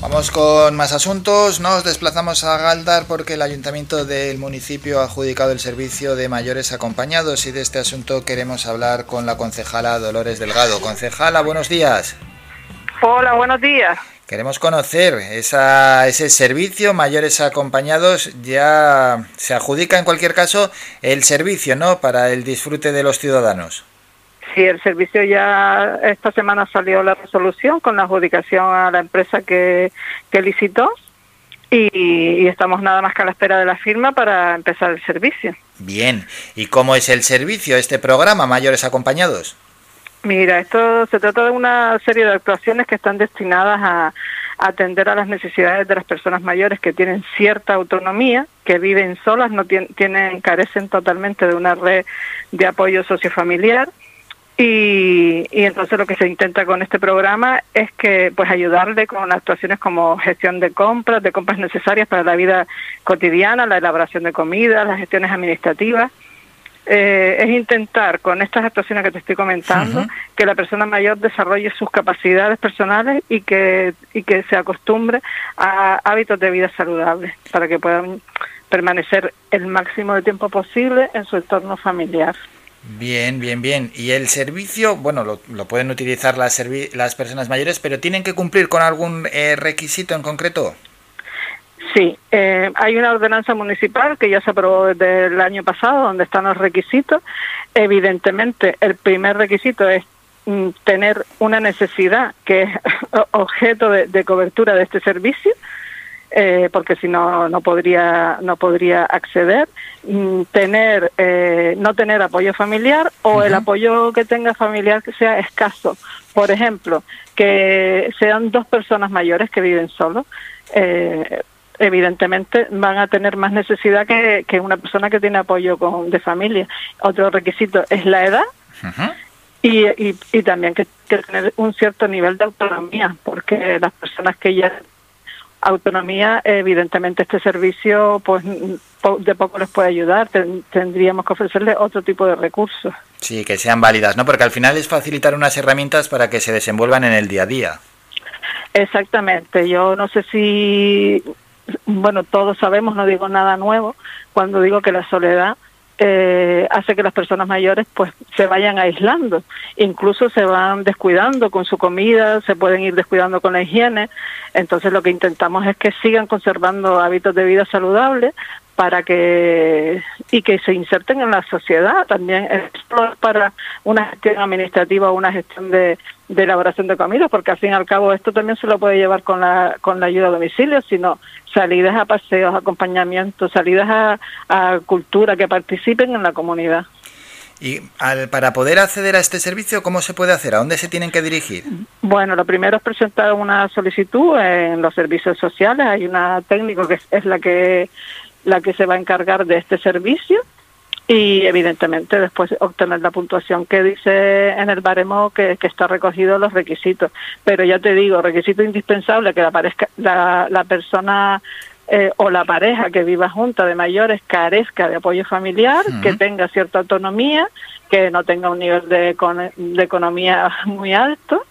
Vamos con más asuntos. Nos desplazamos a Galdar porque el ayuntamiento del municipio ha adjudicado el servicio de mayores acompañados y de este asunto queremos hablar con la concejala Dolores Delgado. Concejala, buenos días. Hola, buenos días. Queremos conocer esa, ese servicio, mayores acompañados, ya se adjudica en cualquier caso el servicio, ¿no? Para el disfrute de los ciudadanos. Sí, el servicio ya esta semana salió la resolución con la adjudicación a la empresa que, que licitó y, estamos nada más que a la espera de la firma para empezar el servicio. Bien, ¿y cómo es el servicio, este programa, Mayores Acompañados? Mira, esto se trata de una serie de actuaciones que están destinadas a, atender a las necesidades de las personas mayores que tienen cierta autonomía, que viven solas, no tienen, carecen totalmente de una red de apoyo sociofamiliar y, y, entonces lo que se intenta con este programa es que pues ayudarle con actuaciones como gestión de compras, de compras necesarias para la vida cotidiana, la elaboración de comida, las gestiones administrativas. Eh, es intentar con estas actuaciones que te estoy comentando que la persona mayor desarrolle sus capacidades personales y que, y que se acostumbre a hábitos de vida saludables para que puedan permanecer el máximo de tiempo posible en su entorno familiar. Bien, bien, bien. Y el servicio, bueno, lo, pueden utilizar las, las personas mayores, pero ¿tienen que cumplir con algún eh, requisito en concreto? Sí, eh, hay una ordenanza municipal que ya se aprobó desde el año pasado, donde están los requisitos. Evidentemente, el primer requisito es mm, tener una necesidad que es objeto de cobertura de este servicio eh, porque si no no podría no podría acceder. Mm, tener eh, no tener apoyo familiar o el apoyo que tenga familiar que sea escaso. Por ejemplo que sean dos personas mayores que viven solos eh, evidentemente van a tener más necesidad que, que, una persona que tiene apoyo con, de familia. Otro requisito es la edad y, y, y, también que, que tener un cierto nivel de autonomía porque las personas que ya autonomía, evidentemente este servicio pues de poco les puede ayudar, tendríamos que ofrecerles otro tipo de recursos. Sí, que sean válidas, ¿no? Porque al final es facilitar unas herramientas para que se desenvuelvan en el día a día. Exactamente, yo no sé si, bueno, todos sabemos, no digo nada nuevo, cuando digo que la soledad eh, hace que las personas mayores pues se vayan aislando, incluso se van descuidando con su comida, se pueden ir descuidando con la higiene, entonces lo que intentamos es que sigan conservando hábitos de vida saludables para que y que se inserten en la sociedad también para una gestión administrativa o una gestión de, de elaboración de comida porque al fin y al cabo esto también se lo puede llevar con la con la ayuda a domicilio sino salidas a paseos acompañamientos salidas a, cultura que participen en la comunidad y para poder acceder a este servicio, ¿cómo se puede hacer? ¿A dónde se tienen que dirigir? Bueno, lo primero es presentar una solicitud en los servicios sociales. Hay una técnico que es la que la que se va a encargar de este servicio y evidentemente después obtener la puntuación que dice en el baremo que, está recogido los requisitos. Pero ya te digo, requisito indispensable que la, la, persona eh, o la pareja que viva junta de mayores carezca de apoyo familiar, que tenga cierta autonomía, que no tenga un nivel de, de economía muy alto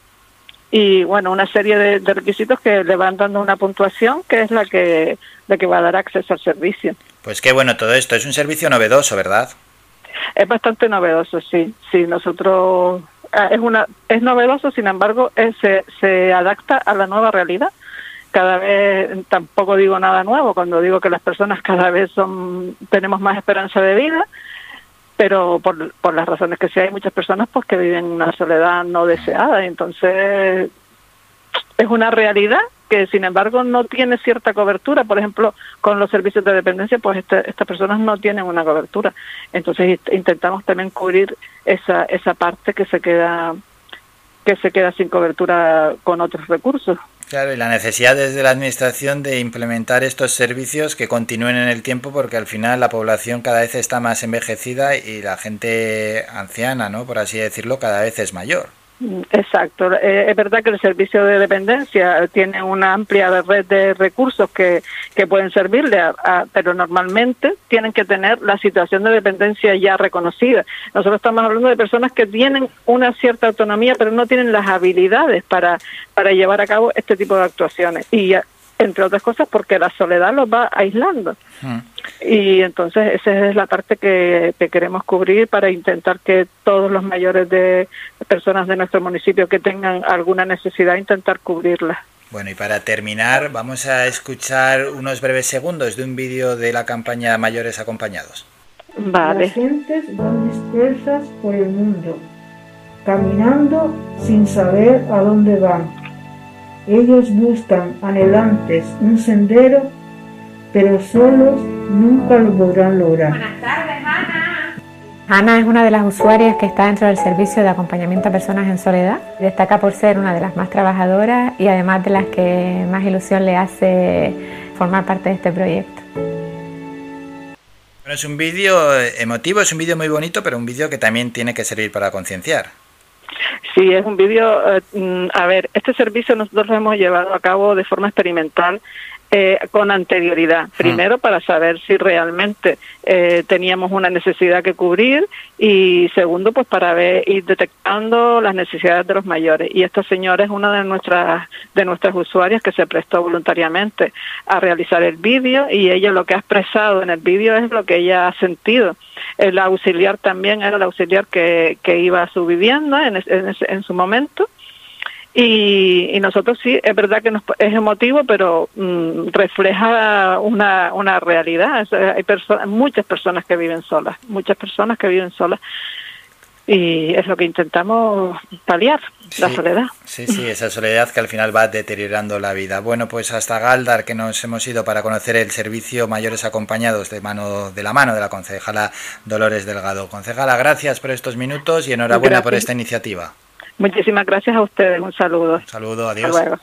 y bueno, una serie de, requisitos que le van dando una puntuación que es la que, la que va a dar acceso al servicio. Pues qué bueno todo esto, es un servicio novedoso, ¿verdad? Es bastante novedoso, sí, sí, nosotros ah, es una es novedoso, sin embargo, se, se adapta a la nueva realidad. Cada vez tampoco digo nada nuevo cuando digo que las personas cada vez son tenemos más esperanza de vida pero por, por las razones que sea hay muchas personas pues que viven una soledad no deseada. Entonces es una realidad que sin embargo no tiene cierta cobertura. Por ejemplo con los servicios de dependencia pues este, estas personas no tienen una cobertura. Entonces intentamos también cubrir esa esa parte que se queda que se queda sin cobertura con otros recursos Claro, y la necesidad desde la Administración de implementar estos servicios que continúen en el tiempo porque al final la población cada vez está más envejecida y la gente anciana, ¿no? por así decirlo, cada vez es mayor. Exacto. Eh, es verdad que el servicio de dependencia tiene una amplia red de recursos que, que pueden servirle, pero normalmente tienen que tener la situación de dependencia ya reconocida. Nosotros estamos hablando de personas que tienen una cierta autonomía, pero no tienen las habilidades para, para llevar a cabo este tipo de actuaciones. Y entre otras cosas porque la soledad los va aislando. Hmm. Y entonces esa es la parte que, queremos cubrir para intentar que todos los mayores de personas de nuestro municipio que tengan alguna necesidad, intentar cubrirla. Bueno, y para terminar, vamos a escuchar unos breves segundos de un vídeo de la campaña Mayores Acompañados. Vale. Las gentes van dispersas por el mundo, caminando sin saber a dónde van ellos buscan anhelantes un sendero, pero solos nunca lo podrán lograr. Buenas tardes, Ana. Ana es una de las usuarias que está dentro del servicio de acompañamiento a personas en soledad. Destaca por ser una de las más trabajadoras y además de las que más ilusión le hace formar parte de este proyecto. es un vídeo emotivo, es un vídeo muy bonito, pero un vídeo que también tiene que servir para concienciar. Sí, es un vídeo, eh, mm, a ver, este servicio nosotros lo hemos llevado a cabo de forma experimental eh, con anterioridad. Primero, para saber si realmente eh, teníamos una necesidad que cubrir y segundo, pues para ver, ir detectando las necesidades de los mayores. Y esta señora es una de nuestras, de nuestras usuarias que se prestó voluntariamente a realizar el vídeo y ella lo que ha expresado en el vídeo es lo que ella ha sentido. El auxiliar también era el auxiliar que, que iba a su vivienda en, en, en su momento y, nosotros sí, es verdad que es emotivo, pero mm, refleja una, una realidad. hay personas, muchas personas que viven solas, muchas personas que viven solas. Y es lo que intentamos paliar, la soledad. Sí, sí, esa soledad que al final va deteriorando la vida. Bueno, pues hasta Galdar que nos hemos ido para conocer el servicio Mayores Acompañados de mano de la mano de la concejala Dolores Delgado. Concejala, gracias por estos minutos y enhorabuena por esta iniciativa. Muchísimas gracias a ustedes. Un saludo. Un saludo, adiós.